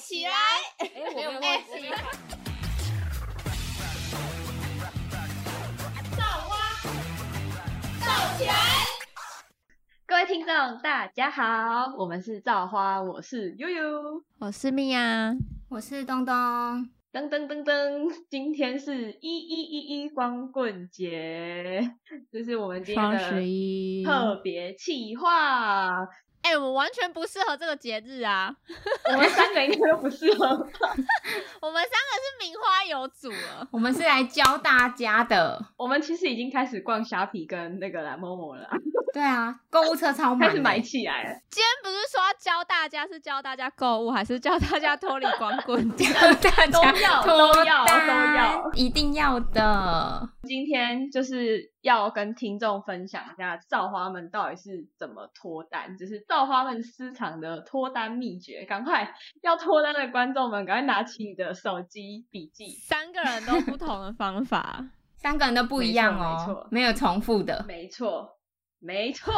起来！哎，我没有忘记。造花，造起来！各位听众，大家好，我们是造花，我是悠悠，我是蜜呀，我是东东。噔噔噔噔，今天是一一一一光棍节，这是我们今天的特别企划。哎，我们完全不适合这个节日啊！我们三个应该都不适合。我们三个是名花有主了。我们是来教大家的。我们其实已经开始逛虾皮跟那个蓝某某了。对啊，购物车超满，开始买起来了。今天不是说要教大家，是教大家购物，还是教大家脱离光棍？教大家都要都要都要，一定要的。今天就是要跟听众分享一下造花们到底是怎么脱单，就是造花们私藏的脱单秘诀。赶快要脱单的观众们，赶快拿起你的手机笔记。三个人都不同的方法，三个人都不一样哦，没有重复的，没错。没错，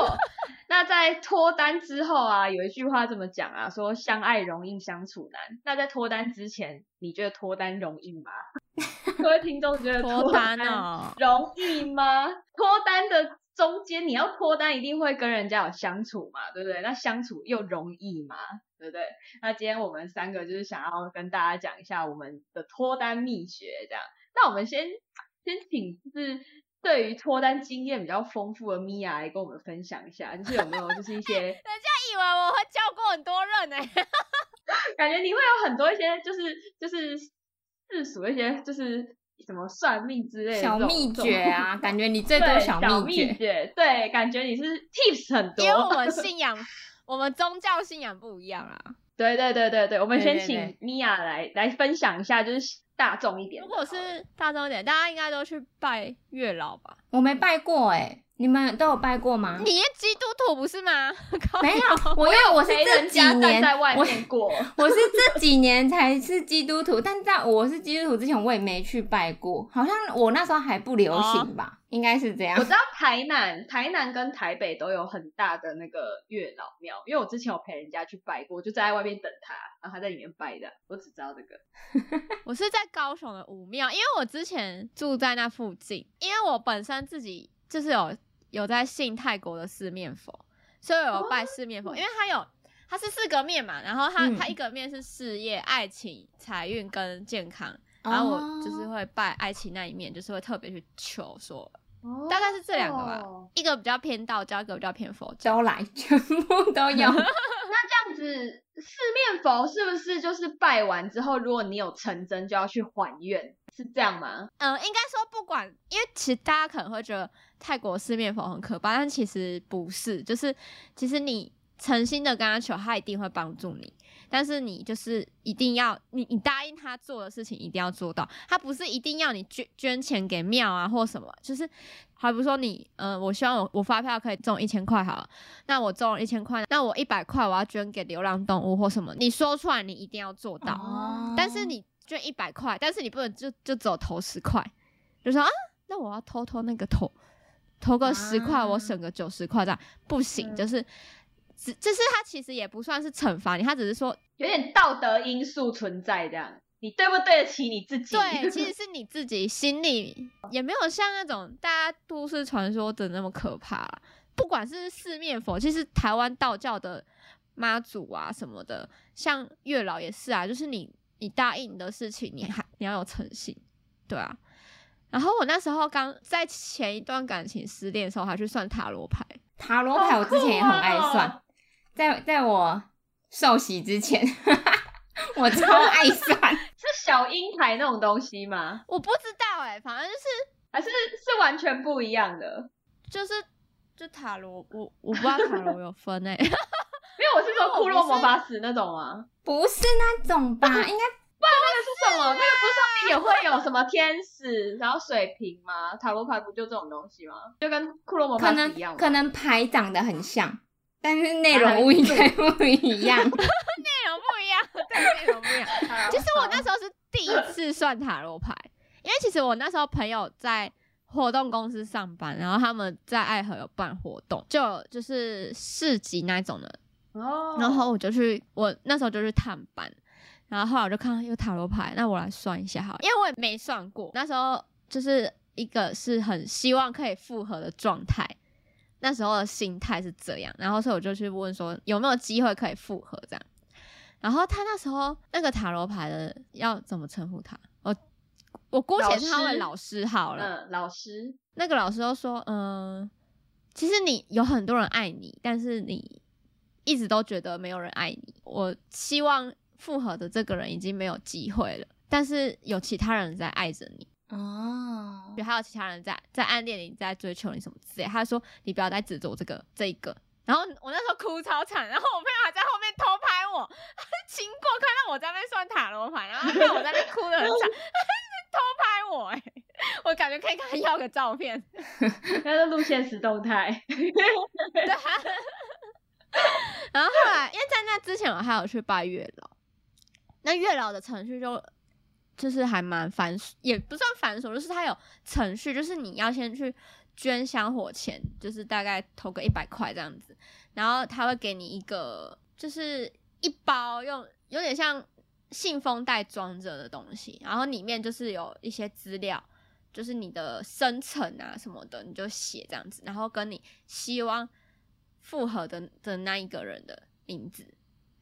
那在脱单之后啊，有一句话这么讲啊，说相爱容易相处难。那在脱单之前，你觉得脱单容易吗？各位听众觉得脱单容易吗？脱单的中间，你要脱单一定会跟人家有相处嘛，对不对？那相处又容易吗？对不对？那今天我们三个就是想要跟大家讲一下我们的脱单秘诀，这样。那我们先先请就是。对于脱单经验比较丰富的米娅来跟我们分享一下，就是有没有就是一些 人家以为我会教过很多人呢，感觉你会有很多一些就是就是世俗一些就是什么算命之类的小秘诀啊，感觉你最多小秘诀，对，感觉你是 tips 很多，因为我们 信仰我们宗教信仰不一样啊，对对对对对，我们先请米娅来来分享一下，就是。大众一点，如果是大众一点，大家应该都去拜月老吧？我没拜过哎，你们都有拜过吗？你基督徒不是吗？没有，我因为我是这几年在外面过，我是这几年才是基督徒，但在我是基督徒之前，我也没去拜过，好像我那时候还不流行吧。应该是这样。我知道台南、台南跟台北都有很大的那个月老庙，因为我之前有陪人家去拜过，就在外面等他，然后他在里面拜的。我只知道这个。我是在高雄的武庙，因为我之前住在那附近，因为我本身自己就是有有在信泰国的四面佛，所以有拜四面佛，因为它有它是四个面嘛，然后它它一个面是事业、爱情、财运跟健康，然后我就是会拜爱情那一面，就是会特别去求说。大概是这两个吧，一个比较偏道教，一个比较偏佛教，来全部都有。是四面佛是不是就是拜完之后，如果你有成真，就要去还愿，是这样吗？嗯，应该说不管，因为其实大家可能会觉得泰国四面佛很可怕，但其实不是，就是其实你诚心的跟他求，他一定会帮助你。但是你就是一定要你你答应他做的事情一定要做到，他不是一定要你捐捐钱给庙啊或什么，就是还不是说你嗯，我希望我我发票可以中一千块好了，那我中了一千块，那我一百块我要捐给流浪动物或什么，你说出来你一定要做到，但是你捐一百块，但是你不能就就只有投十块，就说啊，那我要偷偷那个投投个十块，我省个九十块这样不行，就是。只就是他其实也不算是惩罚你，他只是说有点道德因素存在这样，你对不对得起你自己？对，其实是你自己心里也没有像那种大家都市传说的那么可怕。不管是四面佛，其实台湾道教的妈祖啊什么的，像月老也是啊，就是你你答应的事情，你还你要有诚信，对啊。然后我那时候刚在前一段感情失恋的时候，还去算塔罗牌。塔罗牌我之前也很爱算。在在我受洗之前，我超 爱算，是小鹰牌那种东西吗？我不知道哎，反正就是还是是完全不一样的，就是就塔罗，我我不知道塔罗有分哎，因为我是说库洛魔法使那种吗？不是那种吧？应该不然那个是什么？那个不是上面也会有什么天使，然后水瓶吗？塔罗牌不就这种东西吗？就跟库洛魔法使一样，可能牌长得很像。但是内容应该 不一样，内容不一样，对，内容不一样。其实我那时候是第一次算塔罗牌，因为其实我那时候朋友在活动公司上班，然后他们在爱河有办活动，就就是市集那种的。哦。然后我就去，我那时候就去探班，然后后来我就看到有塔罗牌，那我来算一下好了，因为我也没算过。那时候就是一个是很希望可以复合的状态，那时候的心态是这样，然后所以我就去问说有没有机会可以复合这样。然后他那时候那个塔罗牌的要怎么称呼他？我我姑且称他为老师好了。嗯，老师，那个老师都说，嗯、其实你有很多人爱你，但是你一直都觉得没有人爱你。我希望复合的这个人已经没有机会了，但是有其他人在爱着你，哦，就还有其他人在在暗恋你，在追求你什么之类。他说你不要再执着这个这一个。然后我那时候哭超惨，然后我朋友还在后面偷拍我，他经过看到我在那边算塔罗牌，然后他看我在那边哭的很惨，偷拍我、哎，我感觉可以跟他要个照片。那是录现实动态。对啊。然后后来，因为在那之前我还有去拜月老，那月老的程序就就是还蛮繁琐，也不算繁琐，就是它有程序，就是你要先去捐香火钱，就是大概投个一百块这样子，然后他会给你一个就是一包用有点像信封袋装着的东西，然后里面就是有一些资料。就是你的生辰啊什么的，你就写这样子，然后跟你希望复合的的那一个人的名字。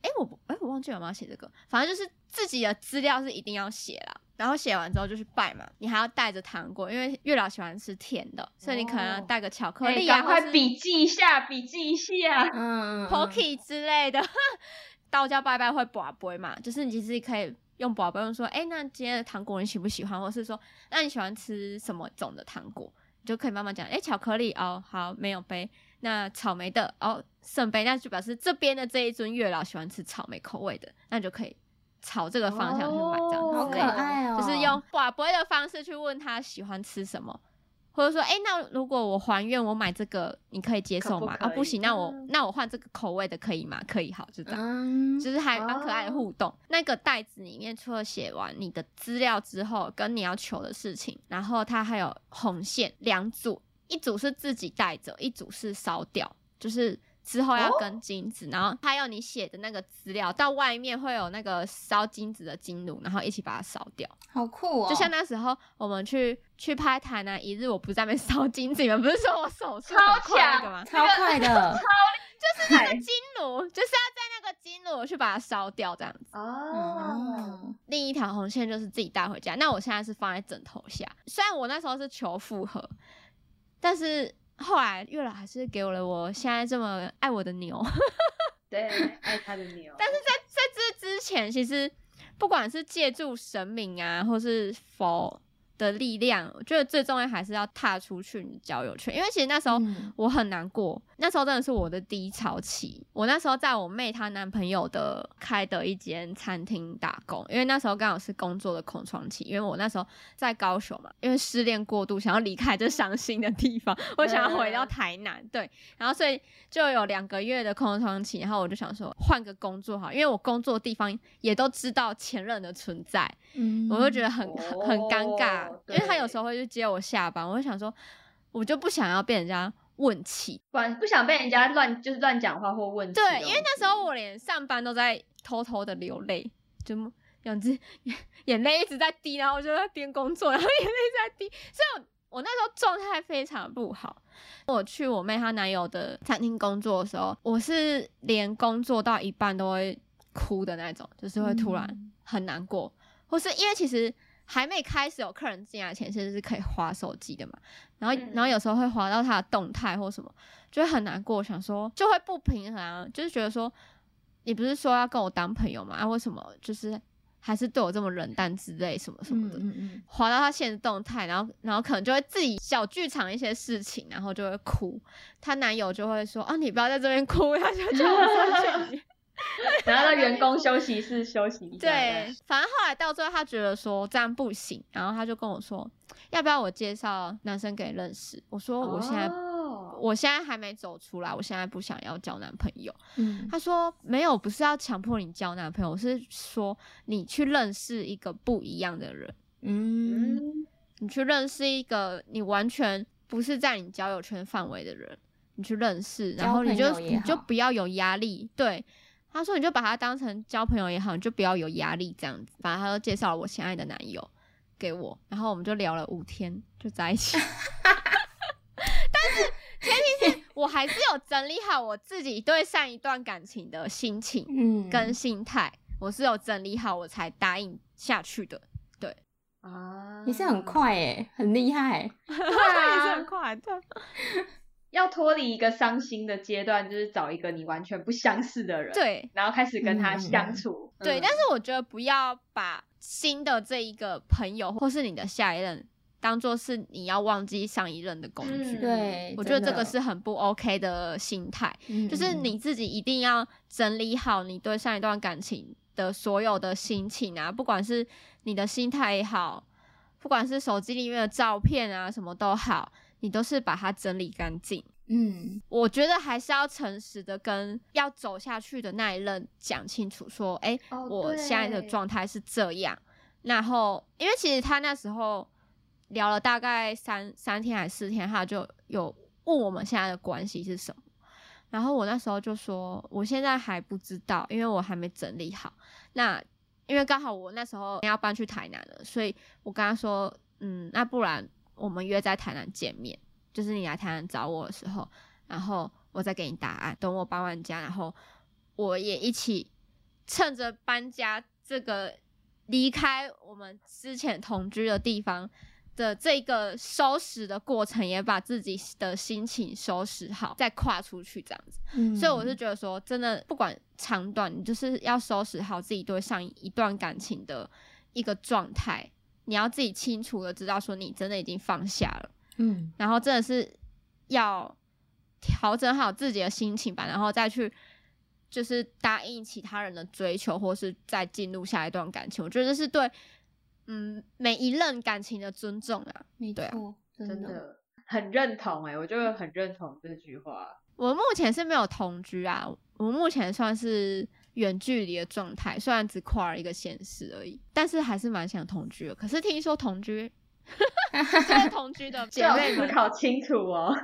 哎、我不，哎、我忘记有没有写这个，反正就是自己的资料是一定要写啦。然后写完之后就去拜嘛，你还要带着糖果，因为月老喜欢吃甜的，所以你可能要哦带个巧克哎力啊，赶快笔记一下，笔记一下。嗯 Pocky 之类的，道教拜拜会卜杯嘛，就是你其实可以用卜杯用说，哎、那今天的糖果你喜不喜欢，或是说，那你喜欢吃什么种的糖果，你就可以慢慢讲，哎、巧克力哦，好，没有杯，那草莓的哦，圣杯，那就表示这边的这一尊月老喜欢吃草莓口味的，那你就可以朝这个方向去买这样哦好可。爱哦，就是用卜杯的方式去问他喜欢吃什么，或者说，哎、那如果我还愿，我买这个，你可以接受吗？可不行，那我嗯那我换这个口味的可以吗？可以，好，就这样。嗯，就是还蛮可爱的哦互动。那个袋子里面除了写完你的资料之后，跟你要求的事情，然后它还有红线两组，一组是自己带着，一组是烧掉，就是之后要哦跟金子，然后还有你写的那个资料，到外面会有那个烧金子的金炉，然后一起把它烧掉。好酷哦，就像那时候我们去去拍台南一日，我不在那边烧金子，你们不是说我手速超很快那强个吗？超快的，就是那个金炉，就是要在那个金炉去把它烧掉，这样子。哦，哦，另一条红线就是自己带回家。那我现在是放在枕头下，虽然我那时候是求复合，但是后来月老还是给我了我现在这么爱我的牛。对，爱他的牛。但是在在这之前，其实不管是借助神明啊，或是佛的力量，我觉得最重要还是要踏出去你的交友圈，因为其实那时候嗯。我很难过，那时候真的是我的低潮期。我那时候在我妹她男朋友的开的一间餐厅打工，因为那时候刚好是工作的空窗期，因为我那时候在高雄嘛，因为失恋过度，想要离开这伤心的地方，我想要回到台南，对，然后所以就有两个月的空窗期，然后我就想说换个工作好，因为我工作的地方也都知道前任的存在，嗯我就觉得很很很尴尬哦，因为他有对。时候会去接我下班，我就想说，我就不想要被人家问起。不然不想被人家乱就是乱讲话或问起对，因为那时候我连上班都在偷偷的流泪，就两只眼泪一直在滴，然后我就在边工作，然后 眼泪在滴，所以我我那时候状态非常不好。我去我妹她男友的餐厅工作的时候，我是连工作到一半都会哭的那种，就是会突然嗯。很难过，或是因为其实还没开始有客人进来前，其实是可以划手机的嘛。然后，嗯然后有时候会划到他的动态或什么，就会很难过，想说就会不平衡啊，就是觉得说，你不是说要跟我当朋友吗？啊，为什么就是还是对我这么冷淡之类什么什么的？嗯嗯滑到他现实动态，然后然后可能就会自己小剧场一些事情，然后就会哭。她男友就会说：“啊，你不要在这边哭。”他就叫我上去。然后到员工休息室休息一下。对，反正后来到最后，他觉得说这样不行，然后他就跟我说：“要不要我介绍男生给你认识？”我说：“我现在、哦我现在还没走出来，我现在不想要交男朋友。”嗯他说没有，不是要强迫你交男朋友，我是说你去认识一个不一样的人，嗯嗯，你去认识一个你完全不是在你交友圈范围的人，你去认识，然后你就你就不要有压力。对他说你就把他当成交朋友也好，你就不要有压力这样子。反正他就介绍了我现在的男友给我，然后我们就聊了五天就在一起。但是前提是我还是有整理好我自己对上一段感情的心情嗯，跟心态，我是有整理好我才答应下去的。对啊，你是很快诶，很厉害。对也是啊很，快的。要脱离一个伤心的阶段，就是找一个你完全不相似的人，，对然后开始跟他嗯相处。对，嗯但是我觉得不要把新的这一个朋友或是你的下一任当做是你要忘记上一任的工具。嗯对，我觉得这个是很不 OK 的心态，嗯就是嗯你自己一定要整理好你对上一段感情的所有的心情啊，不管是你的心态也好，不管是手机里面的照片啊，什么都好，你都是把它整理干净。嗯我觉得还是要诚实的跟要走下去的那一任讲清楚，说，哎、哦我现在的状态是这样。然后，因为其实他那时候聊了大概三三天还是四天，他就有问我们现在的关系是什么。然后我那时候就说，我现在还不知道，因为我还没整理好。那因为刚好我那时候要搬去台南了，所以我跟他说，嗯，那不然我们约在台南见面，就是你来台南找我的时候，然后我再给你答案。等我搬完家，然后我也一起趁着搬家这个离开我们之前同居的地方的这个收拾的过程，也把自己的心情收拾好，再跨出去这样子。嗯，所以我是觉得说，真的不管长短，你就是要收拾好自己对上一段感情的一个状态，你要自己清楚的知道说你真的已经放下了，嗯然后真的是要调整好自己的心情吧，然后再去就是答应其他人的追求，或是再进入下一段感情。我觉得这是对嗯每一任感情的尊重啊。对真的很认同哎、我就很认同这句话。我目前是没有同居啊，我目前算是远距离的状态，虽然只跨了一个县市而已，但是还是蛮想同居的。可是听说同居，这个同居的 姐妹们，思考清楚哦。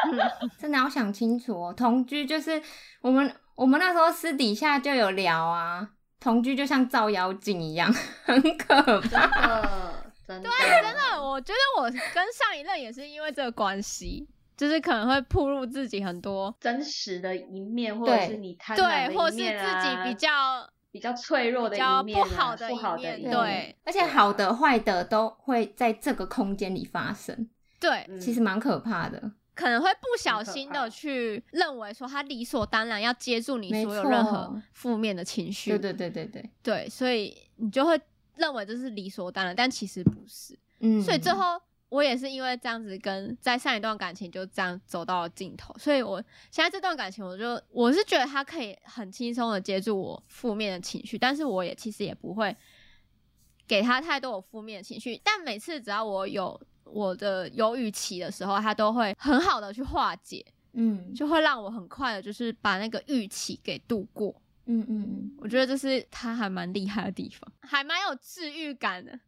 真的要想清楚哦。同居就是我们我们那时候私底下就有聊啊，同居就像照妖镜一样，很可真怕。的，真的对，真的，我觉得我跟上一任也是因为这个关系，就是可能会暴露自己很多，真实的一面，或者是你贪婪的对，或是一面啊，自己比较比较脆弱的比较一面、啊，不好的不好一面的一面，对而且好的坏的都会在这个空间里发生，对，嗯其实蛮可怕的。可能会不小心的去认为说他理所当然要接住你所有任何负面的情绪，对对对对对，对，所以你就会认为这是理所当然，但其实不是。嗯，所以最后我也是因为这样子，跟在上一段感情就这样走到了尽头。所以我现在这段感情，我就我是觉得他可以很轻松的接住我负面的情绪，但是我也其实也不会给他太多我负面的情绪。但每次只要我有我的忧郁期的时候，他都会很好的去化解，嗯就会让我很快的，就是把那个预期给度过。嗯嗯嗯，我觉得这是他还蛮厉害的地方，还蛮有治愈感的。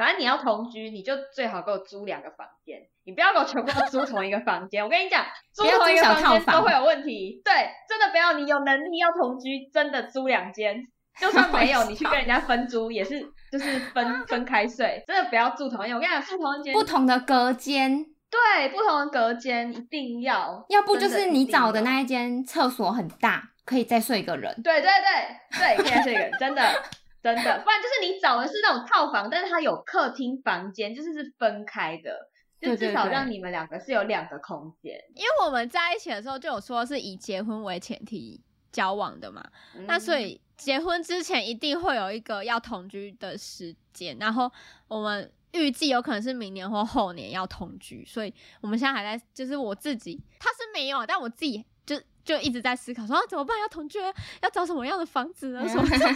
反正你要同居，你就最好给我租两个房间，你不要给我全部都租同一个房间。我跟你讲，租同一个房房间都会有问题。对，真的不要，你有能力要同居，真的租两间。就算没有，你去跟人家分租也是，就是分 分开睡，真的不要住同一间。我跟你讲，住同一间不同的隔间，对不同的隔间一定要，要不就是你找的那一间厕所很大，可以再睡一个人。对对对对，可以再睡一个人，真的真的，不然就是你找的是那种套房，但是它有客厅、房间，就是是分开的，就至少让你们两个是有两个空间。因为我们在一起的时候就有说是以结婚为前提交往的嘛，那所嗯以结婚之前一定会有一个要同居的时间，然后我们预计有可能是明年或后年要同居，所以我们现在还在，就是我自己他是没有，但我自己就就一直在思考说、啊、怎么办，要同居要找什么样的房子呢？什么 自己就会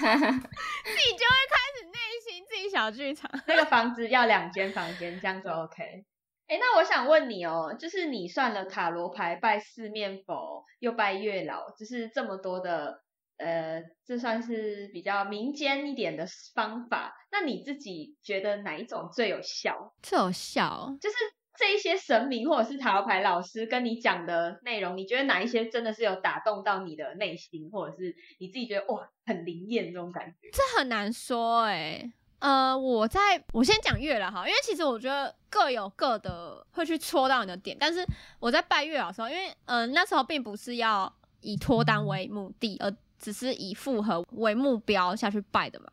开始内心自己小剧场。那个房子要两间房间，这样就 OK。哎，那我想问你哦，就是你算了塔罗牌、拜四面佛，又拜月老，就是这么多的，呃，这算是比较民间一点的方法。那你自己觉得哪一种最有效？最有效哦，就是这一些神明或者是塔罗牌老师跟你讲的内容，你觉得哪一些真的是有打动到你的内心，或者是你自己觉得哇很灵验这种感觉？这很难说哎、呃，我在我先讲月老哈，因为其实我觉得各有各的会去戳到你的点，但是我在拜月老的时候，因为呃那时候并不是要以脱单为目的，而只是以复合为目标下去拜的嘛。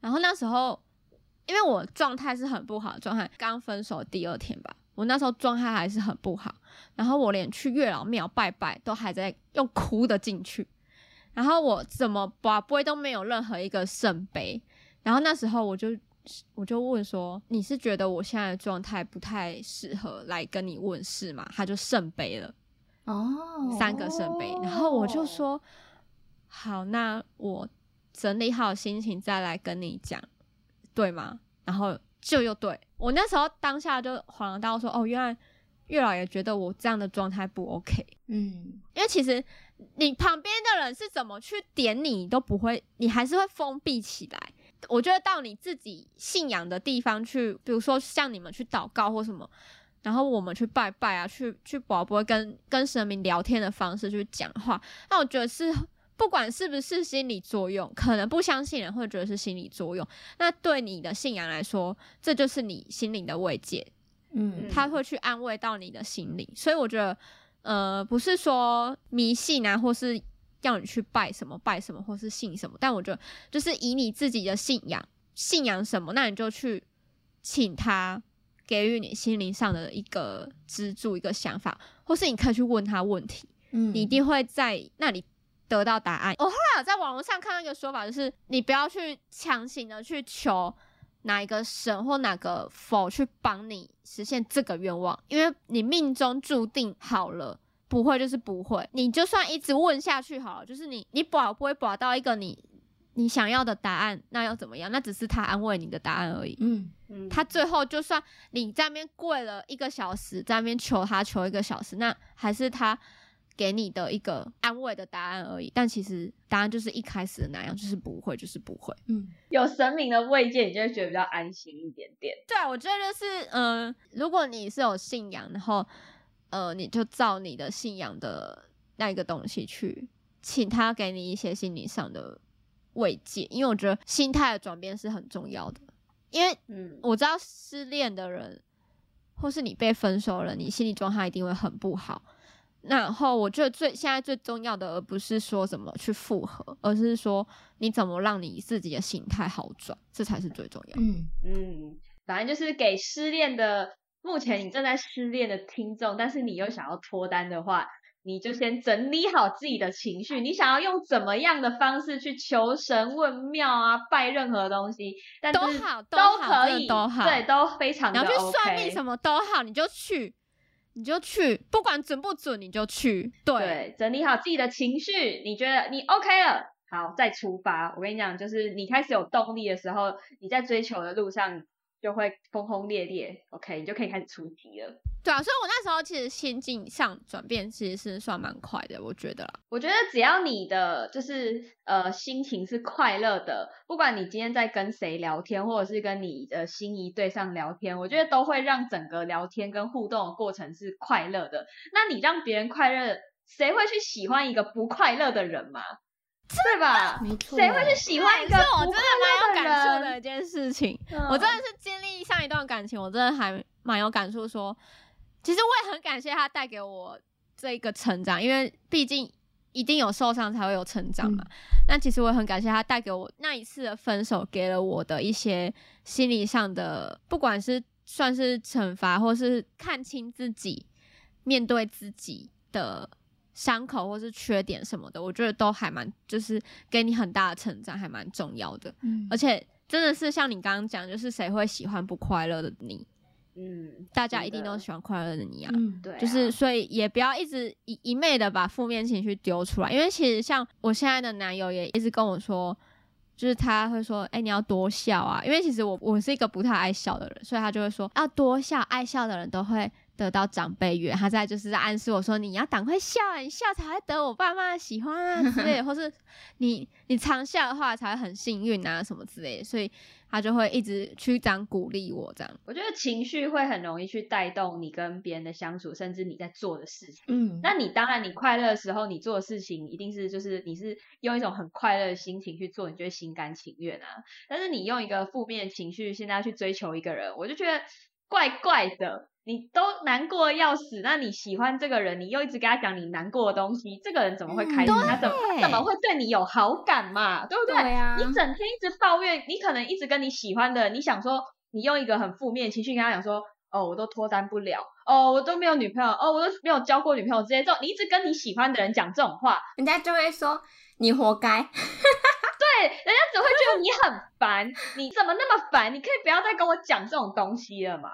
然后那时候因为我状态是很不好的状态，刚分手第二天吧，我那时候状态还是很不好，然后我连去月老庙拜拜都还在用哭的进去。然后我怎么拔杯都没有任何一个圣杯，然后那时候我就我就问说，你是觉得我现在的状态不太适合来跟你问事吗？他就圣杯了，哦，三个圣杯，然后我就说，好，那我整理好心情再来跟你讲，对吗？然后就又对我那时候当下就恍然大悟说，哦，原来月老也觉得我这样的状态不 OK，嗯因为其实你旁边的人是怎么去点你，你都不会，你还是会封闭起来。我觉得到你自己信仰的地方去，比如说像你们去祷告或什么，然后我们去拜拜啊，去去宝宝跟跟神明聊天的方式去讲话，那我觉得是不管是不是心理作用，可能不相信人会觉得是心理作用，那对你的信仰来说，这就是你心灵的慰藉，嗯，他会去安慰到你的心灵，所以我觉得，呃，不是说迷信啊，或是要你去拜什么拜什么，或是信什么，但我觉得就是以你自己的信仰，信仰什么，那你就去请他给予你心灵上的一个支柱、一个想法，或是你可以去问他问题，嗯。你一定会在那里得到答案。我后来有在网络上看到一个说法，就是你不要去强行的去求哪一个神或哪个佛去帮你实现这个愿望，因为你命中注定好了。不会就是不会，你就算一直问下去好了，就是你你保不会保到一个你你想要的答案，那又怎么样？那只是他安慰你的答案而已。嗯嗯他最后就算你在那边跪了一个小时，在那边求他求一个小时，那还是他给你的一个安慰的答案而已。但其实答案就是一开始的那样，就是不会，就是不会。嗯有神明的慰藉，你就会觉得比较安心一点点。对啊，我觉得就是，嗯、如果你是有信仰，然后，呃，你就照你的信仰的那一个东西去，请他给你一些心理上的慰藉，因为我觉得心态的转变是很重要的。因为嗯，我知道失恋的人，或是你被分手了，你心理状态一定会很不好。然后我觉得最现在最重要的，而不是说怎么去复合，而是说你怎么让你自己的心态好转，这才是最重要的。嗯嗯，反正就是给失恋的，目前你正在失恋的听众，但是你又想要脱单的话，你就先整理好自己的情绪，你想要用怎么样的方式去求神问庙啊，拜任何东西，但都好都都可以，都好对，都非常的你要。去算命什么都好，你就去，你就去，不管准不准你就去。对，整理好自己的情绪，你觉得你 OK 了，好，再出发。我跟你讲，就是你开始有动力的时候，你在追求的路上就会轰轰烈烈，OK，你就可以开始出击了。对啊，所以我那时候其实心境上转变其实是算蛮快的，我觉得啦。我觉得只要你的就是呃心情是快乐的，不管你今天在跟谁聊天，或者是跟你的心仪对象聊天，我觉得都会让整个聊天跟互动的过程是快乐的。那你让别人快乐，谁会去喜欢一个不快乐的人嘛？对吧？没错，谁会去喜欢一个是我真的蛮有感触的？一件事情。嗯我真的是经历上一段感情，我真的还蛮有感触说其实我也很感谢他带给我这个成长，因为毕竟一定有受伤才会有成长嘛。那其实我也很感谢他带给我那一次的分手，给了我的一些心理上的，不管是算是惩罚，或是看清自己、面对自己的伤口或是缺点什么的，我觉得都还蛮，就是给你很大的成长，还蛮重要的。嗯而且真的是像你刚刚讲，就是谁会喜欢不快乐的你？嗯，大家一定都喜欢快乐的你啊。嗯对啊，就是所以也不要一直一一昧的把负面情绪丢出来，因为其实像我现在的男友也一直跟我说，就是他会说，哎、你要多笑啊，因为其实我我是一个不太爱笑的人，所以他就会说要多笑，爱笑的人都会得到长辈缘，他在就是在暗示我说你要赶快笑啊，你笑才会得我爸妈的喜欢啊之类的，或是你你常笑的话才会很幸运啊什么之类的，所以他就会一直去这样鼓励我这样。我觉得情绪会很容易去带动你跟别人的相处，甚至你在做的事情。嗯，那你当然，你快乐的时候，你做的事情一定是就是你是用一种很快乐的心情去做，你就会心甘情愿啊。但是你用一个负面情绪现在去追求一个人，我就觉得怪怪的。你都难过的要死，那你喜欢这个人，你又一直跟他讲你难过的东西，这个人怎么会开心？他怎么怎么会对你有好感嘛？对不对？对啊你整天一直抱怨，你可能一直跟你喜欢的人，你想说你用一个很负面的情绪跟他讲说，哦，我都脱单不了，哦，我都没有女朋友，哦，我都没有交过女朋友，这些这种，你一直跟你喜欢的人讲这种话，人家就会说你活该。对，人家只会觉得你很烦，你怎么那么烦？你可以不要再跟我讲这种东西了嘛？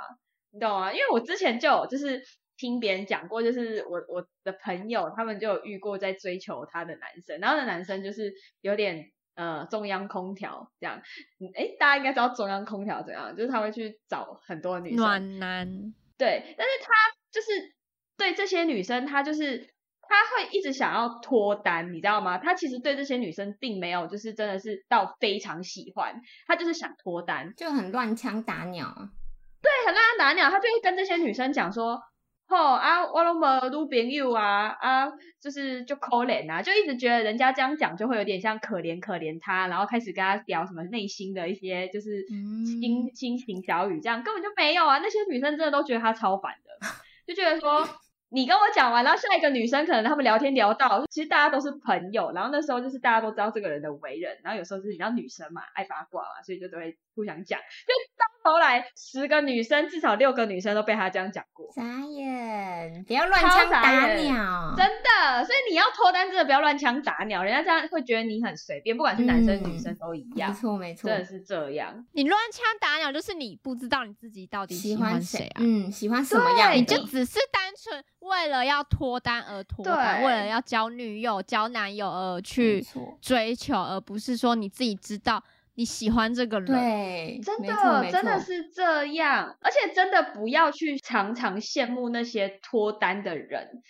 你懂吗？因为我之前就有就是听别人讲过，就是我我的朋友他们就有遇过在追求他的男生，然后那男生就是有点呃中央空调这样，嗯，诶，大家应该知道中央空调怎样，就是他会去找很多女生，暖男，对，但是他就是对这些女生，他就是他会一直想要脱单，你知道吗？他其实对这些女生并没有就是真的是到非常喜欢，他就是想脱单，就很乱枪打鸟啊。对，很让他打鸟，他就会跟这些女生讲说。吼啊，我都没女朋友啊啊，就是就可怜啊，就一直觉得人家这样讲就会有点像可怜可怜他，然后开始跟他聊什么内心的一些就是嗯心心情小语，这样根本就没有啊。那些女生真的都觉得他超烦的，就觉得说你跟我讲完，然后下一个女生可能他们聊天聊到，其实大家都是朋友，然后那时候就是大家都知道这个人的为人，然后有时候就是你知道女生嘛爱八卦嘛，所以就都会互相讲，就到头来十个女生至少六个女生都被他这样讲过。傻眼，不要乱枪打眼鸟。真的，所以你要脱单，真的不要乱枪打鸟，人家这样会觉得你很随便，不管是男生、嗯女生都一样没样，错没错真，的是这样。你乱枪打鸟就是你不知道你自己到底喜欢谁谁啊。嗯，喜欢什么样？你就只是单纯为了要脱单而脱单，为了要交女友、交男友而去，追求，而不是说你自己知道你喜欢这个人。对，真的，真的是这样，而且真的不要去常常羡慕那些脱单的人。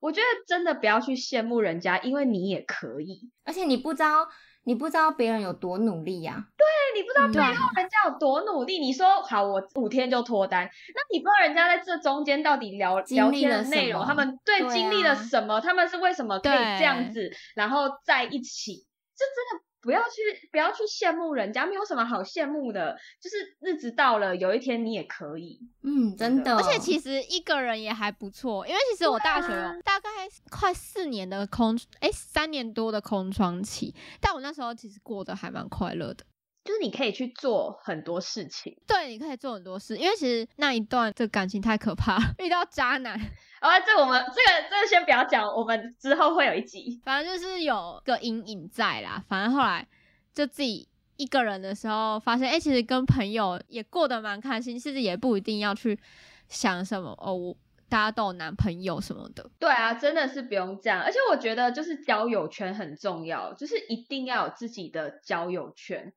我觉得真的不要去羡慕人家，因为你也可以。而且你不知道，你不知道别人有多努力呀、对，你不知道嗯背后人家有多努力。你说好，我五天就脱单，那你不知道人家在这中间到底聊聊天的内容，他们对对经历了啊什么，他们是为什么可以这样子，然后在一起，这真的不要去不要去羡慕人家，没有什么好羡慕的。就是日子到了，有一天你也可以。嗯，真的。而且其实一个人也还不错，因为其实我大学大概快四年的空，哎、三年多的空窗期，但我那时候其实过得还蛮快乐的。就是你可以去做很多事情，对，你可以做很多事，因为其实那一段这感情太可怕，遇到渣男，啊，这我们这个这个先不要讲，我们之后会有一集。反正就是有个阴影在啦。反正后来就自己一个人的时候，发现哎、诶其实跟朋友也过得蛮开心，其实也不一定要去想什么哦，我大家都有男朋友什么的。对啊，真的是不用这样。而且我觉得就是交友圈很重要，就是一定要有自己的交友圈。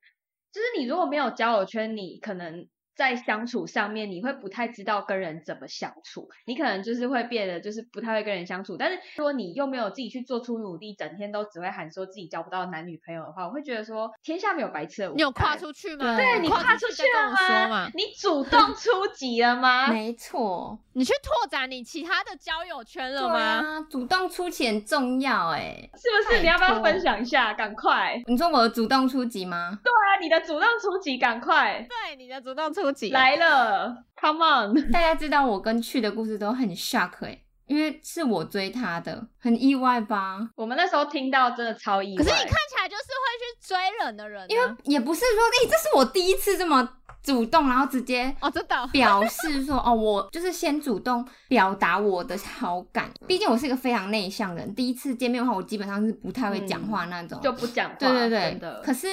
就是你如果没有交友圈，你可能在相处上面你会不太知道跟人怎么相处，你可能就是会变得就是不太会跟人相处。但是如果你又没有自己去做出努力，整天都只会喊说自己交不到男女朋友的话，我会觉得说天下没有白吃的午餐。你有跨出去吗？对你跨跨出去再跟了我说嘛。你主动 出击了吗？没错，你去拓展你其他的交友圈了吗？啊，主动出击很重要哎。是不是？你要不要分享一下？赶快！你说我的主动出击吗？对啊，你的主动出击，赶快对，你的主动出击。来了，Come on！大家知道我跟去的故事都很 shock 哎、因为是我追他的，很意外吧？我们那时候听到真的超意外。可是你看起来就是会去追人的人、啊，因为也不是说，哎、这是我第一次这么主动，然后直接哦，真的哦表示说，哦，我就是先主动表达我的好感。毕竟我是一个非常内向的人，第一次见面的话，我基本上是不太会讲话那种。就不讲话，对对对。可是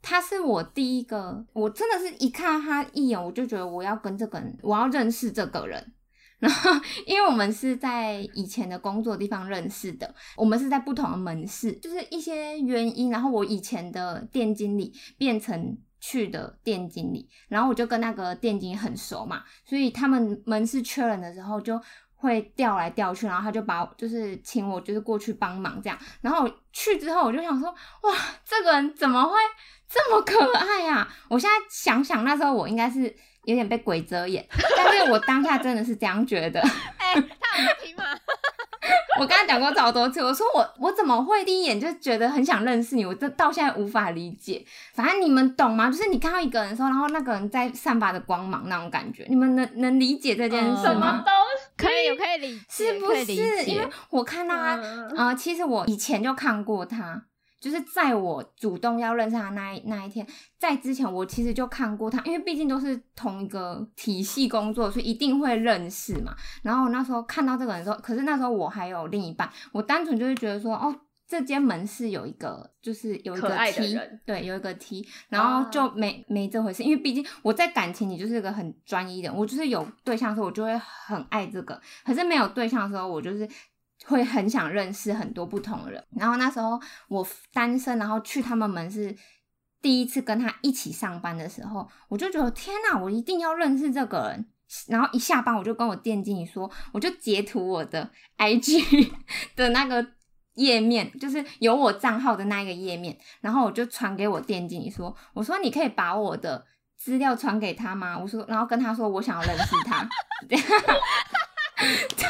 他是我第一个，我真的是一看他一眼，我就觉得我要跟这个人，我要认识这个人。然后，因为我们是在以前的工作地方认识的，我们是在不同的门市，就是一些原因，然后我以前的店经理变成去的店经理，然后我就跟那个店经理很熟嘛，所以他们门市缺人的时候就会调来调去，然后他就把就是请我就是过去帮忙这样，然后去之后我就想说，哇，这个人怎么会这么可爱呀、我现在想想那时候我应该是有点被鬼遮眼，但是我当下真的是这样觉得。哎、他有在听吗？我跟他讲过好多次，我说我我怎么会第一眼就觉得很想认识你？我这到现在无法理解。反正你们懂吗？就是你看到一个人的时候，然后那个人在散发的光芒那种感觉，你们能能理解这件事嗯什么吗？东西？可以，我可以理解，是不是？可以理因为。我看到他，嗯呃，其实我以前就看过他，就是在我主动要认识他那一那一天，在之前我其实就看过他，因为毕竟都是同一个体系工作，所以一定会认识嘛。然后我那时候看到这个人的时候，可是那时候我还有另一半，我单纯就是觉得说，哦。这间门市有一个，就是有一个 T，人对，有一个 T，然后就没、没这回事，因为毕竟我在感情里就是一个很专一的人，我就是有对象的时候，我就会很爱这个，可是没有对象的时候，我就是会很想认识很多不同人。然后那时候我单身，然后去他们门市第一次跟他一起上班的时候，我就觉得天哪，我一定要认识这个人。然后一下班，我就跟我店经理说，我就截图我的 IG 的那个页面，就是有我账号的那一个页面，然后我就传给我店经理说，我说你可以把我的资料传给他吗？我说，然后跟他说我想要认识他，这样蛮重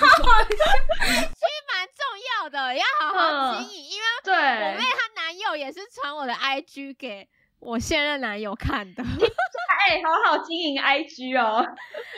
要的，要好好经营，因为对，我妹她男友也是传我的 IG 给我现任男友看的，哎、好好经营 IG 哦。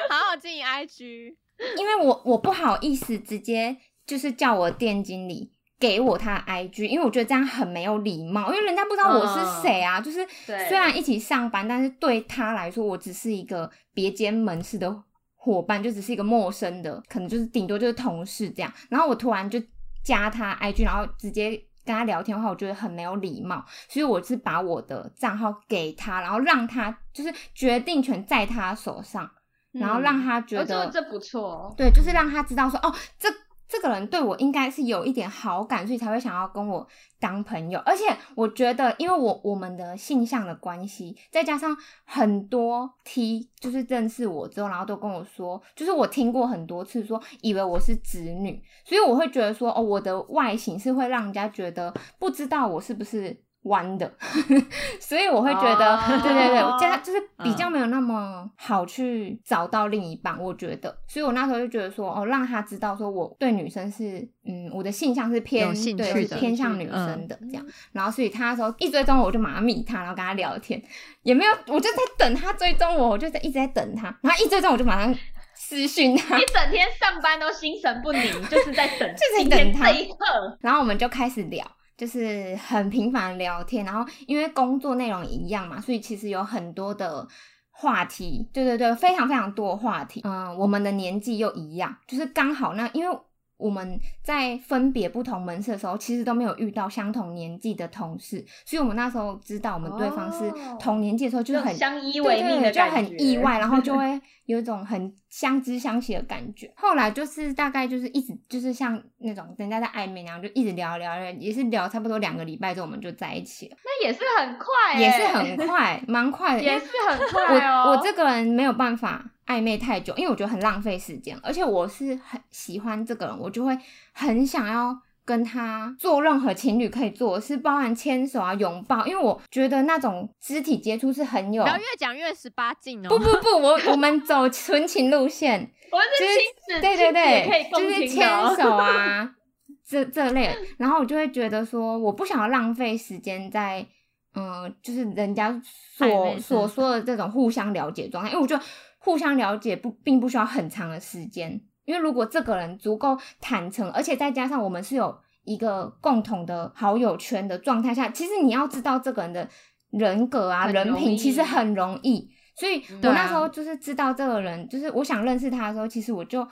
好好经营 IG。因为我我不好意思直接就是叫我店经理给我他的 IG，因为我觉得这样很没有礼貌，因为人家不知道我是谁啊。就是虽然一起上班，但是对他来说，我只是一个别间门市的伙伴，就只是一个陌生的，可能就是顶多就是同事这样。然后我突然就加他 IG，然后直接跟他聊天的话，我觉得很没有礼貌，所以我是把我的账号给他，然后让他就是决定权在他手上。然后让他觉哦得、这这不错，对，就是让他知道说，哦，这这个人对我应该是有一点好感，所以才会想要跟我当朋友。而且我觉得，因为我我们的性向的关系，再加上很多 T 就是认识我之后，然后都跟我说，就是我听过很多次说，以为我是直女，所以我会觉得说，哦，我的外形是会让人家觉得不知道我是不是。弯的，所以我会觉得，哦。对对对，我家就是比较没有那么好去找到另一半，我觉得，所以我那时候就觉得说，哦，让他知道说我对女生是，嗯，我的性向是偏有兴对是趣的偏向女嗯生的这样，然后所以他那时候一追踪我，我就马上密他，然后跟他聊天，也没有，我就在等他追踪我，我就在一直在等他，然后一追踪我就马上私讯他。一，整天上班都心神不宁，就是在等就是等他。这一刻。然后我们就开始聊，就是很频繁聊天，然后因为工作内容一样嘛，所以其实有很多的话题，对对对，非常非常多的话题。嗯，我们的年纪又一样，就是刚好那因为。我们在分别不同门市的时候，其实都没有遇到相同年纪的同事，所以我们那时候知道我们对方是哦同年纪的时候，就是很相依为命的对对对就很意外，然后就会有一种很相知相惜的感觉。后来就是大概就是一直就是像那种人家在暧昧那样，就一直聊聊聊，也是聊差不多两个礼拜之后，我们就在一起了，那也是很快、欸，也是很，快，蛮快的。也是很快哦。我我这个人没有办法暧昧太久，因为我觉得很浪费时间，而且我是很喜欢这个人，我就会很想要跟他做任何情侣可以做的事，包含牵手啊、拥抱，因为我觉得那种肢体接触是很有不。要越讲越十八禁哦。不不不，我我们走纯情路线，我们就是是亲子，对对对，就是牵手啊，这这类，然后我就会觉得说，我不想要浪费时间在，嗯、就是人家所所说的这种互相了解状态，因为我觉得互相了解不并不需要很长的时间，因为如果这个人足够坦诚，而且再加上我们是有一个共同的好友圈的状态下，其实你要知道这个人的人格啊、人品，其实很容易。所以我那时候就是知道这个人，就是我想认识他的时候，其实我就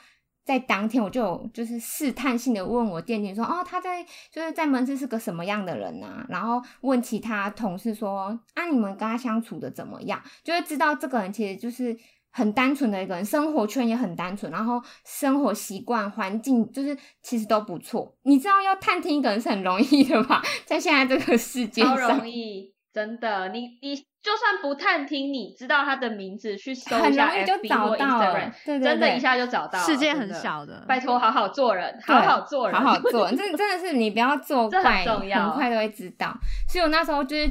在当天我就有就是试探性的问我店经理说，哦，他在就是在门市是个什么样的人啊？然后问其他同事说，啊，你们跟他相处的怎么样？就会知道这个人其实就是很单纯的一个人，生活圈也很单纯，然后生活习惯、环境就是其实都不错。你知道要探听一个人是很容易的吧？在现在这个世界超容，易，真的。你你就算不探听，你知道他的名字，去搜一很下容易就 FB 或找到 Instagram，了，对对真的，一下就找到了。世界很小的，拜托，好好做人，好好做人，好好做，这真的是你不要做这很怪，重要很快都会知道。所以我那时候就是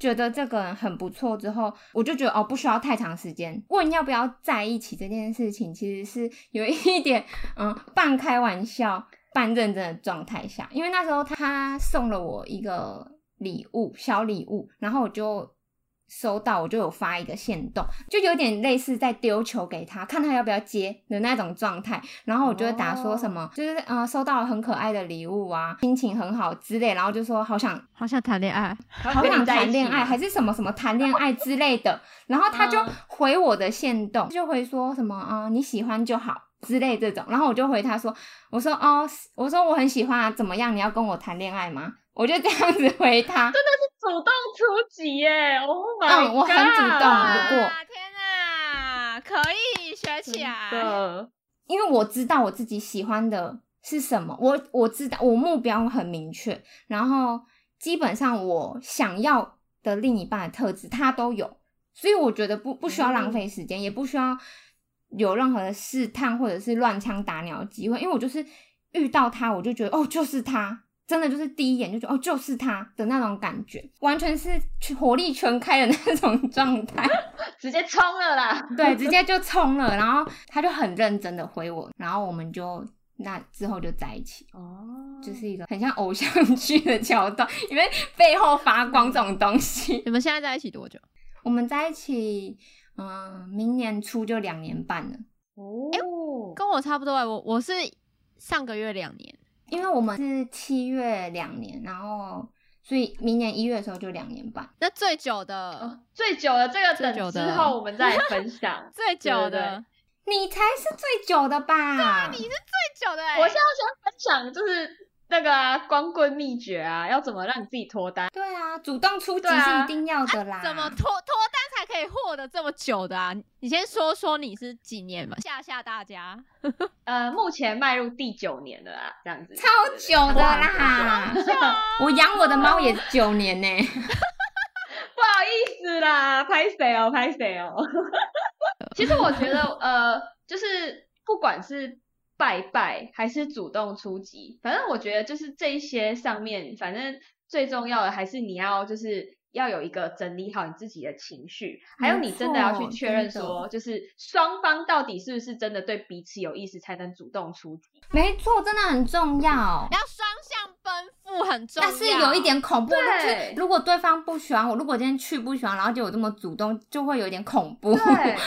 觉得这个人很不错，之后我就觉得哦，不需要太长时间。问要不要在一起这件事情，其实是有一点嗯半开玩笑、半认真的状态下，因为那时候他送了我一个礼物，小礼物，然后我就。收到我就有发一个线动，就有点类似在丢球给他，看他要不要接的那种状态。然后我就会打说什么，就是呃收到了很可爱的礼物啊，心情很好之类，然后就说好想好想谈恋爱，好想谈恋爱，还是什么什么谈恋爱之类的。然后他就回我的线动，就回说什么啊、呃你喜欢就好之类这种。然后我就回他说，我说哦，我说我很喜欢啊，怎么样？你要跟我谈恋爱吗？我就这样子回他。真的是主动出击耶！Oh my 嗯我很主动不过天哪，可以学起来。因为我知道我自己喜欢的是什么，我我知道我目标很明确，然后基本上我想要的另一半的特质他都有，所以我觉得不不需要浪费时间，也不需要有任何的试探或者是乱枪打鸟的机会，因为我就是遇到他，我就觉得哦，就是他。真的就是第一眼就觉得哦，就是他的那种感觉，完全是火力全开的那种状态。直接冲了啦！对，直接就冲了，然后他就很认真的回我，然后我们就那之后就在一起，哦，就是一个很像偶像剧的桥段，因为背后发光这种东西。你们现在在一起多久？我们在一起，嗯、明年初就两年半了，哦，跟我差不多哎，我我是上个月两年，因为我们是七月两年，然后所以明年一月的时候就两年半。那最久的、哦最久的这个等之后我们再来分享。最久对对的，你才是最久的吧？对啊你是最久的哎、我现在想分享就是那个啊，光棍秘诀啊，要怎么让你自己脱单？对啊，主动出击对啊是一定要的啦。怎么脱脱单才可以获得这么久的啊？你先说说你是几年嘛，吓吓大家。呃，目前迈入第九年了啦，这样子。超久的啦！我养我的猫也九年呢、不好意思啦，拍谁哦，拍谁哦。其实我觉得，呃，就是不管是拜拜还是主动出击，反正我觉得就是这一些上面，反正最重要的还是你要就是要有一个整理好你自己的情绪，还有你真的要去确认说，就是双方到底是不是真的对彼此有意思，才能主动出击。没错，真的很重要。要双向奔赴很重要，但是有一点恐怖，对就是如果对方不喜欢我，如果今天去不喜欢，然后就有这么主动，就会有一点恐怖。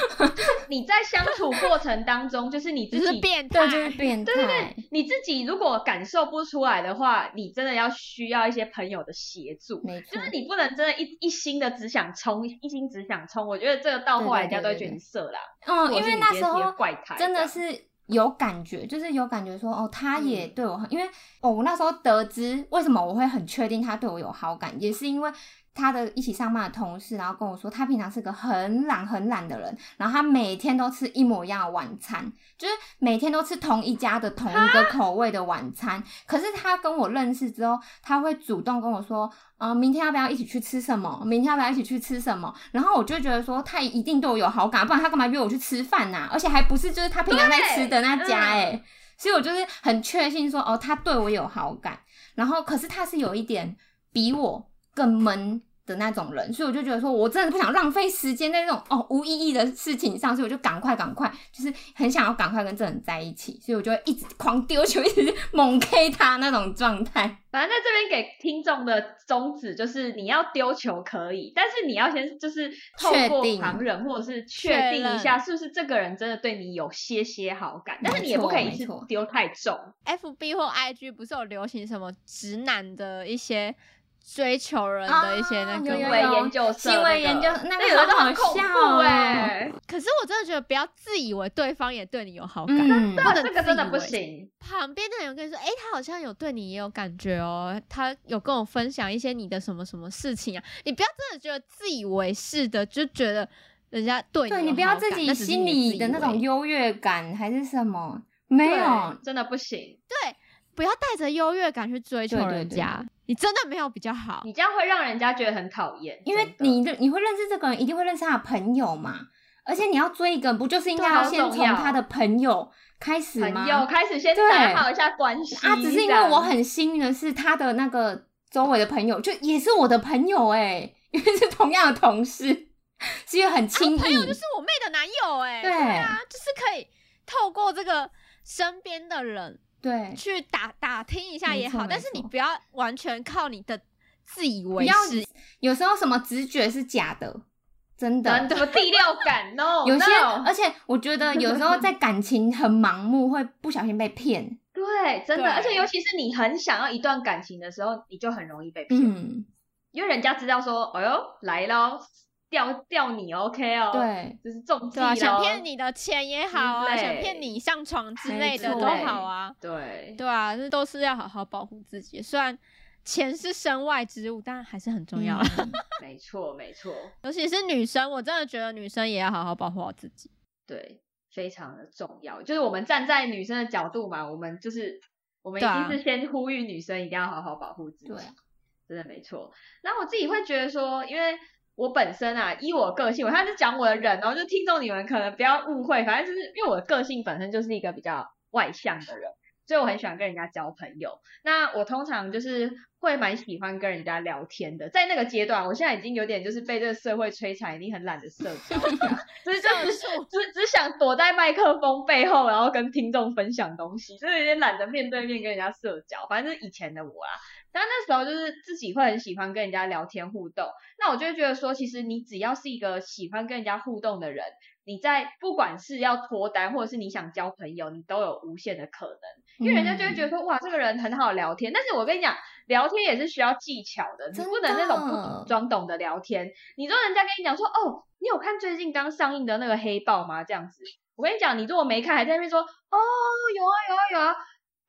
你在相处过程当中，就是你自己变态，对，就是变态。对对对，你自己如果感受不出来的话，你真的要需要一些朋友的协助。没错就是，你不能真的一一心的只想冲，一心只想冲。我觉得这个到后来人家都会觉得你色啦，嗯，因为那时候怪胎，真的是有感觉，就是有感觉说，哦，他也嗯。对我很，因为哦，我那时候得知为什么我会很确定他对我有好感，也是因为他的一起上班的同事，然后跟我说，他平常是个很懒很懒的人，然后他每天都吃一模一样的晚餐，就是每天都吃同一家的同一个口味的晚餐。可是他跟我认识之后，他会主动跟我说，呃，明天要不要一起去吃什么？明天要不要一起去吃什么？然后我就觉得说，他一定对我有好感，不然他干嘛约我去吃饭呐、而且还不是就是他平常在吃的那家、欸，嗯所以我就是很确信说，哦，他对我有好感。然后，可是他是有一点比我更闷的那种人，所以我就觉得说，我真的不想浪费时间在那种哦无意义的事情上，所以我就赶快赶快，就是很想要赶快跟这人在一起，所以我就会一直狂丢球，一直猛 K 他那种状态。反正在这边给听众的宗旨就是，你要丢球可以，但是你要先就是透过确定旁人或者是确定一下，是不是这个人真的对你有些些好感，但是你也不可以一次丢太重。F B 或 I G 不是有流行什么直男的一些追求人的一些那啊个行为研究社行为研究那个有的都好很恐笑哎、可是我真的觉得不要自以为对方也对你有好感，嗯，不能这个真的不行。旁边的人跟你说，哎、他好像有对你也有感觉哦，他有跟我分享一些你的什么什么事情啊，你不要真的觉得自以为是的，就觉得人家对你对你不要自己心里的那种优越感还是什么，没有，真的不行。对。不要带着优越感去追求对对对人家，你真的没有比较好。你这样会让人家觉得很讨厌，因为真的你你会认识这个人，一定会认识他的朋友嘛。而且你要追一个人，不就是应该要先从他的朋友开始吗？朋友开始先对打好一下关系啊，只是因为我很幸运的是，他的那个周围的朋友就也是我的朋友哎、因为是同样的同事，是因为很亲朋友。就是我妹的男友、哎，对啊，就是可以透过这个身边的人对，去打打听一下也好，但是你不要完全靠你的自以为是。有时候什么直觉是假的，真的。真的什么第六感，no，有些 no 而且我觉得有时候在感情很盲目，会不小心被骗。对，真的，而且尤其是你很想要一段感情的时候，你就很容易被骗，嗯，因为人家知道说，哎呦来喽，钓钓你 OK 哦，，对，就是中计想骗，你的钱也好啊，想骗你上床之没类的错都好啊。对，对啊，这都是要好好保护自己。虽然钱是身外之物，但还是很重要。嗯没错没错，尤其是女生，我真的觉得女生也要好好保护好自己。对，非常的重要。就是我们站在女生的角度嘛，我们就是我们一定是先呼吁女生一定要好好保护自己。对，真的没错。那我自己会觉得说，因为我本身啊，依我个性，我他是讲我的人哦，就听众你们可能不要误会，反正就是因为我的个性本身就是一个比较外向的人，所以我很喜欢跟人家交朋友。那我通常就是会蛮喜欢跟人家聊天的，在那个阶段，我现在已经有点就是被这个社会摧残，已经很懒得社交了，就是就是只只想躲在麦克风背后，然后跟听众分享东西，就是有点懒得面对面跟人家社交。反正是以前的我啦，但那时候就是自己会很喜欢跟人家聊天互动，那我就会觉得说，其实你只要是一个喜欢跟人家互动的人，你在不管是要脱单，或者是你想交朋友，你都有无限的可能，因为人家就会觉得说，哇，这个人很好聊天。但是我跟你讲，聊天也是需要技巧的，你不能那种不的懂装懂的聊天。你说人家跟你讲说，哦，你有看最近刚上映的那个黑豹吗？这样子，我跟你讲，你如果没看，还在那边说，哦，有啊有啊有啊，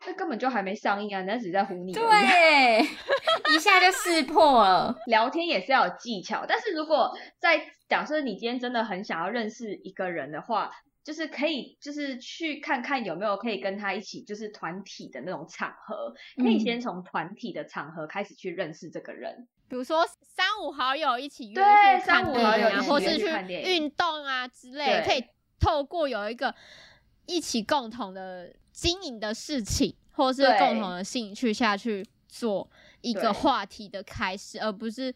那根本就还没上映啊，人家只是在唬你。对，一下就识破了。聊天也是要有技巧，但是如果在假设你今天真的很想要认识一个人的话，就是可以就是去看看有没有可以跟他一起就是团体的那种场合，可以嗯先从团体的场合开始去认识这个人。比如说三五好友一起约对去看三五电影啊，好友或是去运动啊之类，对可以透过有一个一起共同的经营的事情，或是共同的兴趣下去做一个话题的开始，而不是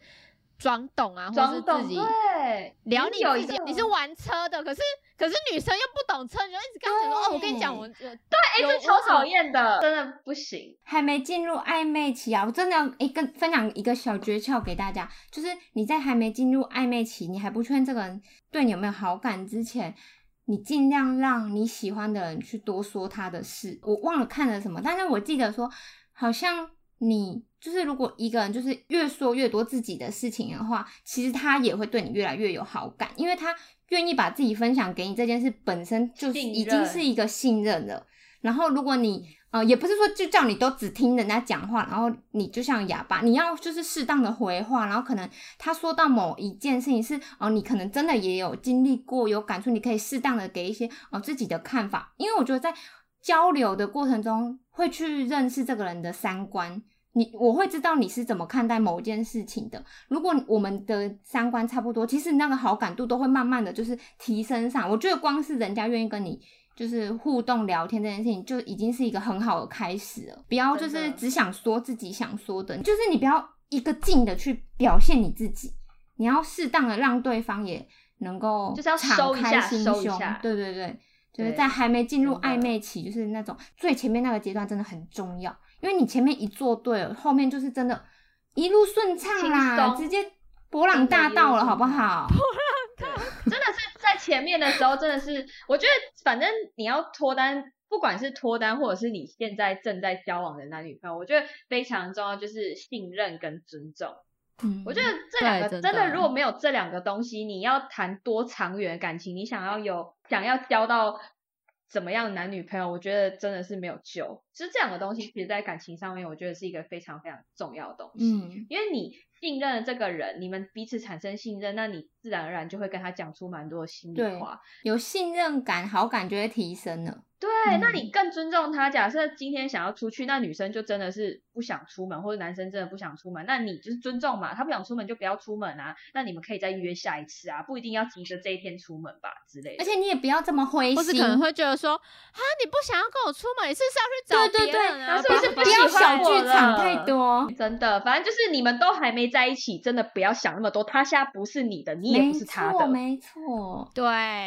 装懂啊，或是自己对，聊已经有一个。你自己你是玩车的，可是可是女生又不懂车，你就一直跟她讲说哦，我跟你讲，我我对，哎、这超讨。厌的，真的不行。还没进入暧昧期啊，我真的要一个分享一个小诀窍给大家，就是你在还没进入暧昧期，你还不确定这个人对你有没有好感之前，你尽量让你喜欢的人去多说他的事。我忘了看了什么，但是我记得说，好像你就是如果一个人就是越说越多自己的事情的话，其实他也会对你越来越有好感，因为他愿意把自己分享给你这件事本身就是已经是一个信任了。然后，如果你呃，也不是说就叫你都只听人家讲话，然后你就像哑巴，你要就是适当的回话，然后可能他说到某一件事情是哦、你可能真的也有经历过，有感触，你可以适当的给一些哦、自己的看法，因为我觉得在交流的过程中会去认识这个人的三观。你我会知道你是怎么看待某件事情的。如果我们的三观差不多，其实那个好感度都会慢慢的就是提升上。我觉得光是人家愿意跟你就是互动聊天这件事情，就已经是一个很好的开始了。不要就是只想说自己想说的，就是你不要一个劲的去表现你自己，你要适当的让对方也能够就是要敞开心胸。对对对。就是在还没进入暧昧期，就是那种最前面那个阶段真的很重要，因为你前面一做对了，后面就是真的，一路顺畅啦，直接博朗大道了，好不好？真的是在前面的时候，真的是，我觉得反正你要脱单，不管是脱单或者是你现在正在交往的男女朋友，我觉得非常重要，就是信任跟尊重。嗯，我觉得这两个真真的，如果没有这两个东西，你要谈多长远的感情，你想要有想要交到怎么样的男女朋友，我觉得真的是没有救。其实这两个东西，其实在感情上面，我觉得是一个非常非常重要的东西。嗯，因为你信任了这个人，你们彼此产生信任，那你自然而然就会跟他讲出蛮多的心里话。有信任感，好感就会提升了。对，嗯那你更尊重他。假设今天想要出去，那女生就真的是不想出门，或者男生真的不想出门，那你就是尊重嘛，他不想出门就不要出门啊。那你们可以再约下一次啊，不一定要急着这一天出门吧之类的。而且你也不要这么灰心，或是可能会觉得说，啊，你不想要跟我出门，你是不是要去找对对对别人啊？是不是不不要小剧场太多。真的，反正就是你们都还没在一起，真的不要想那么多。他现在不是你的，你也不是他，的，没错。对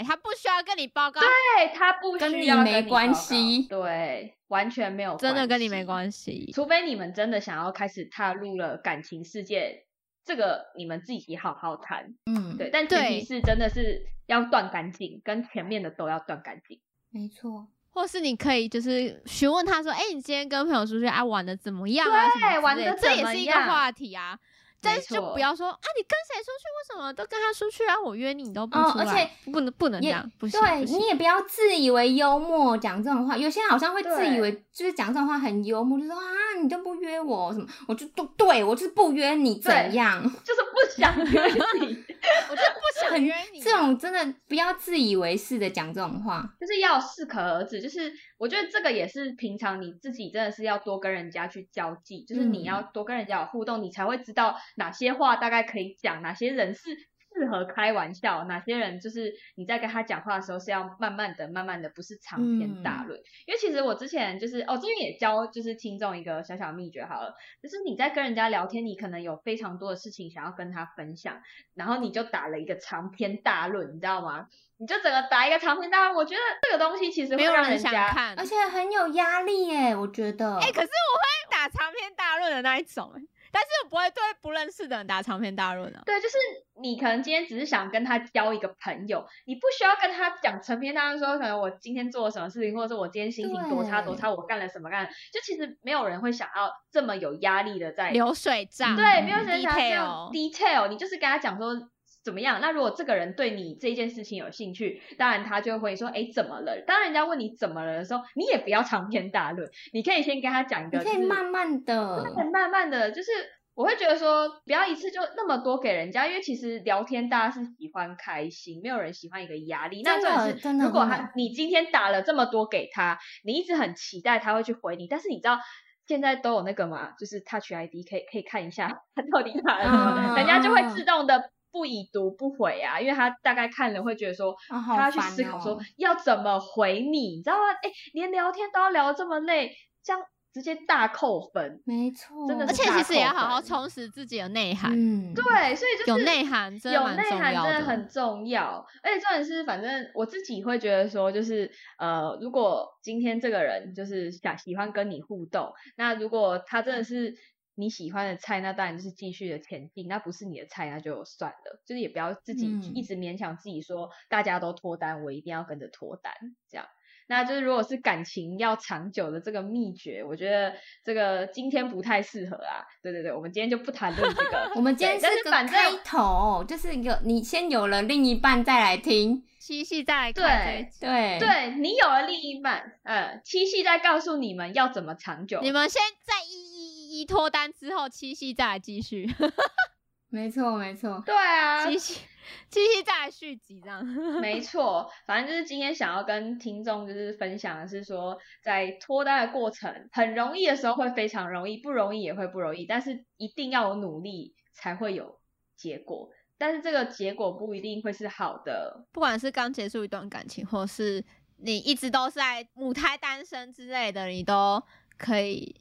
他不需要跟你报告，对他不跟你需要你报告系对，完全没有，真的跟你没系。关系。除非你们真的想要开始踏入了感情世界，这个你们自己好好谈。嗯，对，但前提对是真的是要断干净，跟前面的都要断干净。没错。或是你可以就是询问他说，哎、你今天跟朋友出去啊，玩的怎么样啊？对什么玩的这也是一个样话题啊。但是就不要说啊，你跟谁出去？为什么都跟他出去啊？我约你你都不出来，哦而且不能不能这样，不行。对行你也不要自以为幽默讲这种话，有些人好像会自以为就是讲这种话很幽默，就说啊你都不约我什么，我就都对我就是不约你怎样，就是不想约你，我就不想约你啊。这种真的不要自以为是的讲这种话。就是要适可而止。就是我觉得这个也是平常你自己真的是要多跟人家去交际，就是你嗯要多跟人家有互动，你才会知道哪些话大概可以讲，哪些人是。适合开玩笑，哪些人就是你在跟他讲话的时候是要慢慢的、慢慢的，不是长篇大论。因为其实我之前就是哦，这边也教就是听众一个小小秘诀好了，就是你在跟人家聊天，你可能有非常多的事情想要跟他分享，然后你就打了一个长篇大论，你知道吗？你就整个打一个长篇大论，我觉得这个东西其实会没有人想让人家看，而且很有压力耶，我觉得。哎、可是我会打长篇大论的那一种、欸，但是我不会对不认识的人打长篇大论啊。对，就是你可能今天只是想跟他交一个朋友，你不需要跟他讲成篇大论说，可能我今天做了什么事情，或者是我今天心情多差多差，我干了什么干了，就其实没有人会想要这么有压力的在流水账，对，没有人想要这样 detail detail，你就是跟他讲说怎么样。那如果这个人对你这件事情有兴趣，当然他就会说，哎，怎么了？当人家问你怎么了的时候，你也不要长篇大论，你可以先跟他讲一个，你可以慢慢的，很慢慢的，就是我会觉得说，不要一次就那么多给人家，因为其实聊天大家是喜欢开心，没有人喜欢一个压力。那真的真的如果他你今天打了这么多给他，你一直很期待他会去回你，但是你知道。现在都有那个嘛，就是 Touch ID 可以可以看一下 他到底打了什么，嗯人家就会自动的不已读不回啊，因为他大概看了会觉得说，他要去思考说哦要怎么回你，你知道吗？哎，连聊天都要聊得这么累，这样直接大扣分。没错，真的而且其实也要好好充实自己的内涵，嗯，对，所以就是有内涵真的有蛮内涵重要的真的很重要。而且重点是，反正我自己会觉得说，就是呃，如果今天这个人就是想喜欢跟你互动，那如果他真的是你喜欢的菜，那当然就是继续的前进；那不是你的菜，那就算了，就是也不要自己嗯一直勉强自己说、大家都脱单，我一定要跟着脱单这样。那就是如果是感情要长久的这个秘诀，我觉得这个今天不太适合啊。对对对，我们今天就不谈论这个。我们今天是个开是反正头，就是有你先有了另一半再来听，七夕再来对。对对你有了另一半，呃，七夕再告诉你们要怎么长久。你们先在一一一一脱单之后，七夕再来继续，没 错没错，对啊，七夕七夕再来续集这样。没错，反正就是今天想要跟听众就是分享的是说，在脱单的过程，很容易的时候会非常容易，不容易也会不容易，但是一定要有努力才会有结果。但是这个结果不一定会是好的，不管是刚结束一段感情，或是你一直都是在母胎单身之类的，你都可以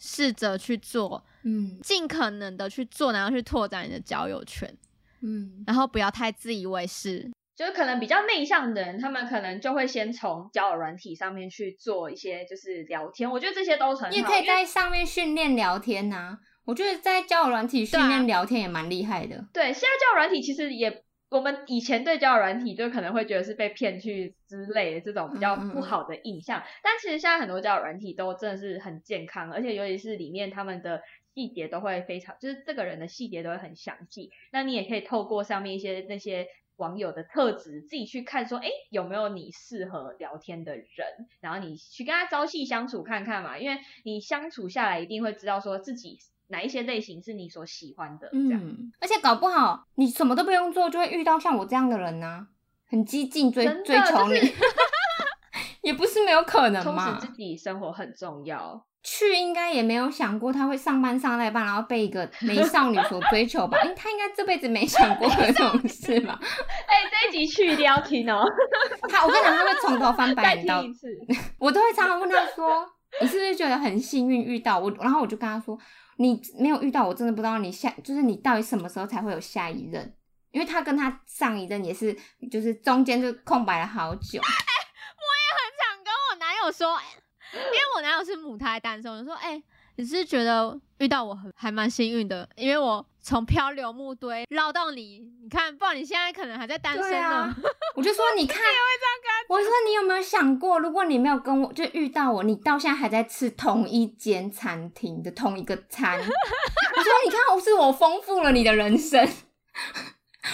试着去做，嗯尽可能的去做，然后去拓展你的交友圈，嗯然后不要太自以为是。就是可能比较内向的人，他们可能就会先从交友软体上面去做一些就是聊天，我觉得这些都很好。你也可以在上面训练聊天呐、我觉得在交友软体训练聊天也蛮厉害的。对，现在交友软体其实也，我们以前对交友软体就可能会觉得是被骗去之类的这种比较不好的印象，但其实现在很多交友软体都真的是很健康，而且尤其是里面他们的细节都会非常，就是这个人的细节都会很详细。那你也可以透过上面一些那些网友的特质，自己去看说，哎，有没有你适合聊天的人，然后你去跟他朝夕相处看看嘛，因为你相处下来一定会知道说自己哪一些类型是你所喜欢的，这样。嗯，而且搞不好你什么都不用做，就会遇到像我这样的人呐、很激进追追求你，就 是也不是没有可能充嘛实。自己生活很重要。去应该也没有想过他会上班上到一半，然后被一个美少女所追求吧？因为他应该这辈子没想过有这种事吧？哎、这一集去一定要听哦，他，我跟你讲，他会从头翻白眼到。我都会常常问他说：“你是不是觉得很幸运遇到我？”然后我就跟他说：“你没有遇到我，真的不知道你下就是你到底什么时候才会有下一任。”因为他跟他上一任也是，就是中间就空白了好久。我也很想跟我男友说，因为我男友是母胎单身，我就说，哎、你是觉得遇到我很还蛮幸运的，因为我从漂流木堆绕到你，你看，不然你现在可能还在单身呢。啊，我就说你 看，我说你有没有想过，如果你没有跟我就遇到我，你到现在还在吃同一间餐厅的同一个餐，我说你看，我是我丰富了你的人生。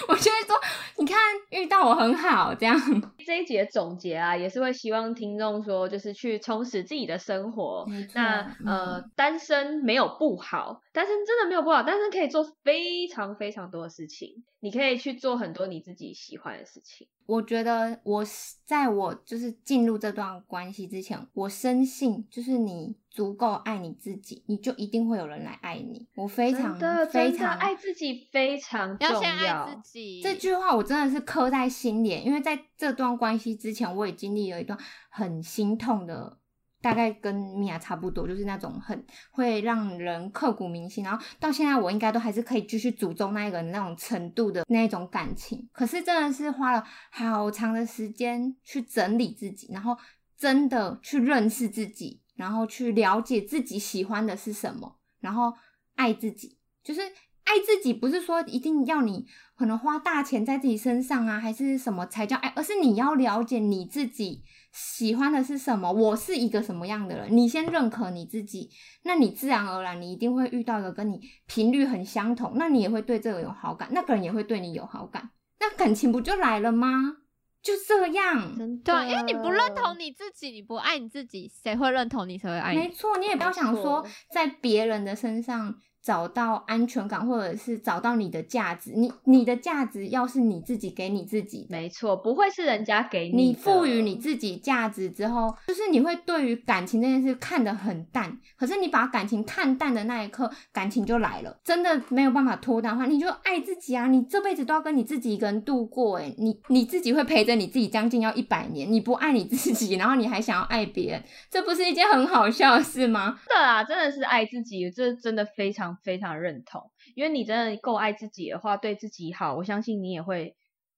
我就会说，你看遇到我很好，这样这一集的总结啊，也是会希望听众说，就是去充实自己的生活。那呃，单身没有不好，单身真的没有不好，单身可以做非常非常多的事情，你可以去做很多你自己喜欢的事情。我觉得我是在我就是进入这段关系之前，我深信就是你足够爱你自己，你就一定会有人来爱你。我非常真的非常爱自己非常重要先爱自己，这句话我真的是刻在心里，因为在这段关系之前，我也经历了一段很心痛的，大概跟米娅差不多，就是那种很会让人刻骨铭心，然后到现在我应该都还是可以继续诅咒那一个人那种程度的那一种感情。可是真的是花了好长的时间去整理自己，然后真的去认识自己，然后去了解自己喜欢的是什么，然后爱自己，就是爱自己，不是说一定要你可能花大钱在自己身上啊，还是什么才叫爱，而是你要了解你自己喜欢的是什么，我是一个什么样的人，你先认可你自己，那你自然而然你一定会遇到一个跟你频率很相同，那你也会对这个有好感，那个人也会对你有好感，那感情不就来了吗？就这样，真的，对啊，因为你不认同你自己，你不爱你自己，谁会认同你？谁会爱你？没错，你也不要想说在别人的身上找到安全感，或者是找到你的价值。你你的价值要是你自己给你自己，没错，不会是人家给你你赋予你自己价值之后，就是你会对于感情这件事看得很淡。可是你把感情看淡的那一刻，感情就来了。真的没有办法脱单的话，你就爱自己啊！你这辈子都要跟你自己一个人度过、欸，你你自己会陪着你自己将近要一百年，你不爱你自己，然后你还想要爱别人，这不是一件很好笑的事吗？真的啊，真的是爱自己，这真的非常非常认同。因为你真的够爱自己的话，对自己好，我相信你也会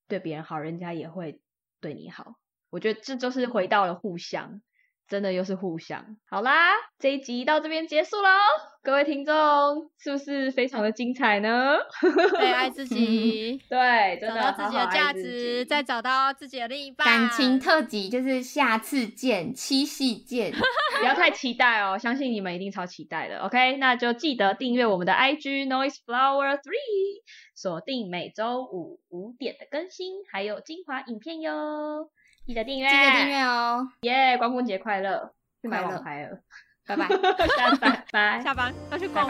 对别人好，人家也会对你好。我觉得这就是回到了互相，真的又是互相。好啦，这一集到这边结束喽，各位听众是不是非常的精彩呢？对，爱自己，对，真的找到自己的价值，己再找到自己的另一半。感情特辑就是下次见，七夕见。不要太期待哦，相信你们一定超期待的。OK，那就记得订阅我们的 IG Noise Flower Three，锁定每周五五点的更新，还有精华影片哟。记得订阅，记得订阅哦，耶！光棍节快乐，去买快乐网拍了，拜拜。下班拜拜。下班要去逛。